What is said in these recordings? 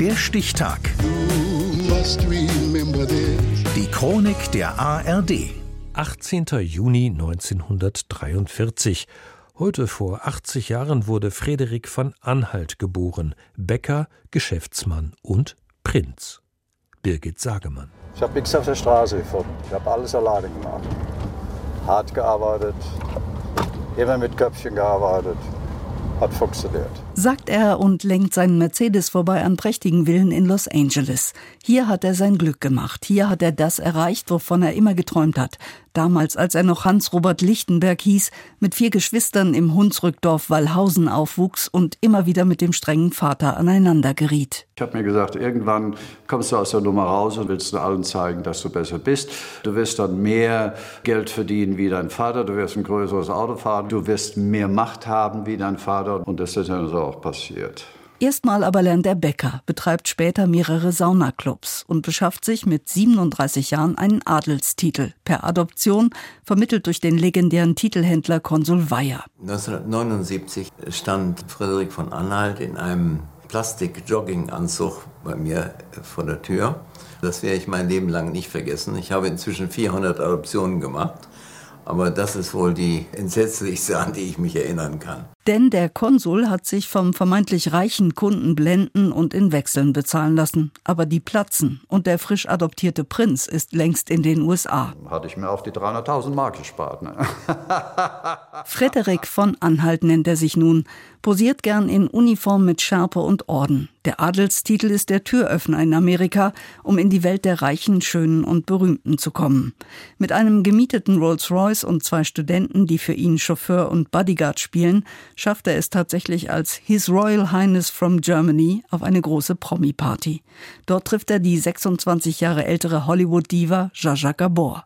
Der Stichtag. Die Chronik der ARD. 18. Juni 1943. Heute vor 80 Jahren wurde Frederik von Anhalt geboren, Bäcker, Geschäftsmann und Prinz. Birgit Sagemann. Ich habe nichts auf der Straße gefunden. Ich habe alles alleine gemacht. Hart gearbeitet, immer mit Köpfchen gearbeitet hat funktioniert. Sagt er und lenkt seinen Mercedes vorbei an prächtigen Villen in Los Angeles. Hier hat er sein Glück gemacht. Hier hat er das erreicht, wovon er immer geträumt hat. Damals, als er noch Hans-Robert Lichtenberg hieß, mit vier Geschwistern im Hunsrückdorf Wallhausen aufwuchs und immer wieder mit dem strengen Vater aneinander geriet. Ich habe mir gesagt, irgendwann kommst du aus der Nummer raus und willst allen zeigen, dass du besser bist. Du wirst dann mehr Geld verdienen wie dein Vater, du wirst ein größeres Auto fahren, du wirst mehr Macht haben wie dein Vater und das ist dann so auch passiert. Erstmal aber lernt er Bäcker, betreibt später mehrere Saunaclubs und beschafft sich mit 37 Jahren einen Adelstitel per Adoption, vermittelt durch den legendären Titelhändler Konsul Weyer. 1979 stand Friedrich von Anhalt in einem Plastik-Jogginganzug bei mir vor der Tür. Das werde ich mein Leben lang nicht vergessen. Ich habe inzwischen 400 Adoptionen gemacht. Aber das ist wohl die entsetzlichste, an die ich mich erinnern kann. Denn der Konsul hat sich vom vermeintlich reichen Kunden blenden und in Wechseln bezahlen lassen. Aber die platzen und der frisch adoptierte Prinz ist längst in den USA. Hatte ich mir auf die 300.000 Mark gespart. Ne? Frederik von Anhalt nennt er sich nun, posiert gern in Uniform mit Schärpe und Orden. Der Adelstitel ist der Türöffner in Amerika, um in die Welt der Reichen, Schönen und Berühmten zu kommen. Mit einem gemieteten Rolls-Royce und zwei Studenten, die für ihn Chauffeur und Bodyguard spielen, schafft er es tatsächlich als His Royal Highness from Germany auf eine große Promi-Party. Dort trifft er die 26 Jahre ältere Hollywood-Diva Jaja Gabor.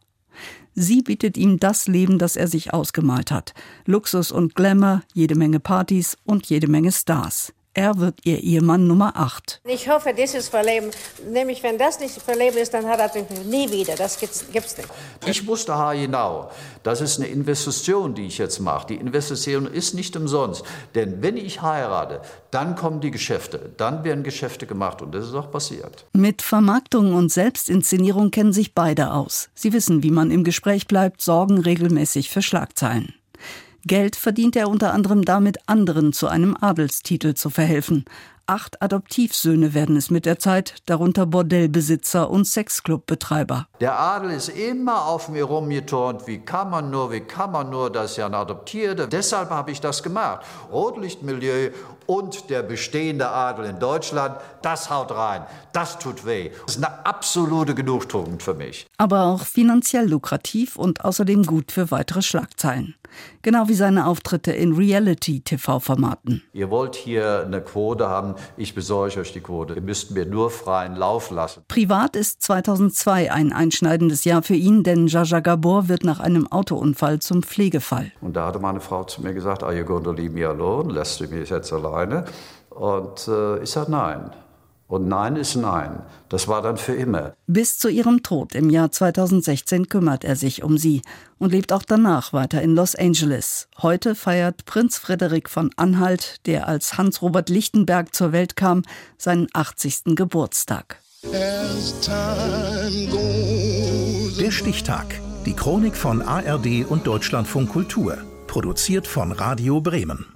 Sie bietet ihm das Leben, das er sich ausgemalt hat. Luxus und Glamour, jede Menge Partys und jede Menge Stars. Er wird ihr Ehemann Nummer 8. Ich hoffe, dieses Verleben, nämlich wenn das nicht Verleben ist, dann hat er nie wieder. Das gibt's, gibt's nicht. Ich wusste genau, das ist eine Investition, die ich jetzt mache. Die Investition ist nicht umsonst. Denn wenn ich heirate, dann kommen die Geschäfte. Dann werden Geschäfte gemacht und das ist auch passiert. Mit Vermarktung und Selbstinszenierung kennen sich beide aus. Sie wissen, wie man im Gespräch bleibt, sorgen regelmäßig für Schlagzeilen. Geld verdient er unter anderem damit, anderen zu einem Adelstitel zu verhelfen. Acht Adoptivsöhne werden es mit der Zeit, darunter Bordellbesitzer und Sexclubbetreiber. Der Adel ist immer auf mir rumgeturnt. Wie kann man nur, wie kann man nur, das ist ja ein Adoptierter. Deshalb habe ich das gemacht. Rotlichtmilieu und der bestehende Adel in Deutschland, das haut rein, das tut weh. Das ist eine absolute Genugtuung für mich. Aber auch finanziell lukrativ und außerdem gut für weitere Schlagzeilen. Genau wie seine Auftritte in Reality-TV-Formaten. Ihr wollt hier eine Quote haben, ich besorge euch die Quote. Ihr müsst mir nur freien Lauf lassen. Privat ist 2002 ein einschneidendes Jahr für ihn, denn Jaja Gabor wird nach einem Autounfall zum Pflegefall. Und da hatte meine Frau zu mir gesagt, are you going to leave me alone? Lässt du mich jetzt alleine? Und äh, ich sage nein. Und Nein ist Nein. Das war dann für immer. Bis zu ihrem Tod im Jahr 2016 kümmert er sich um sie und lebt auch danach weiter in Los Angeles. Heute feiert Prinz Frederik von Anhalt, der als Hans-Robert Lichtenberg zur Welt kam, seinen 80. Geburtstag. Der Stichtag. Die Chronik von ARD und Deutschlandfunk Kultur. Produziert von Radio Bremen.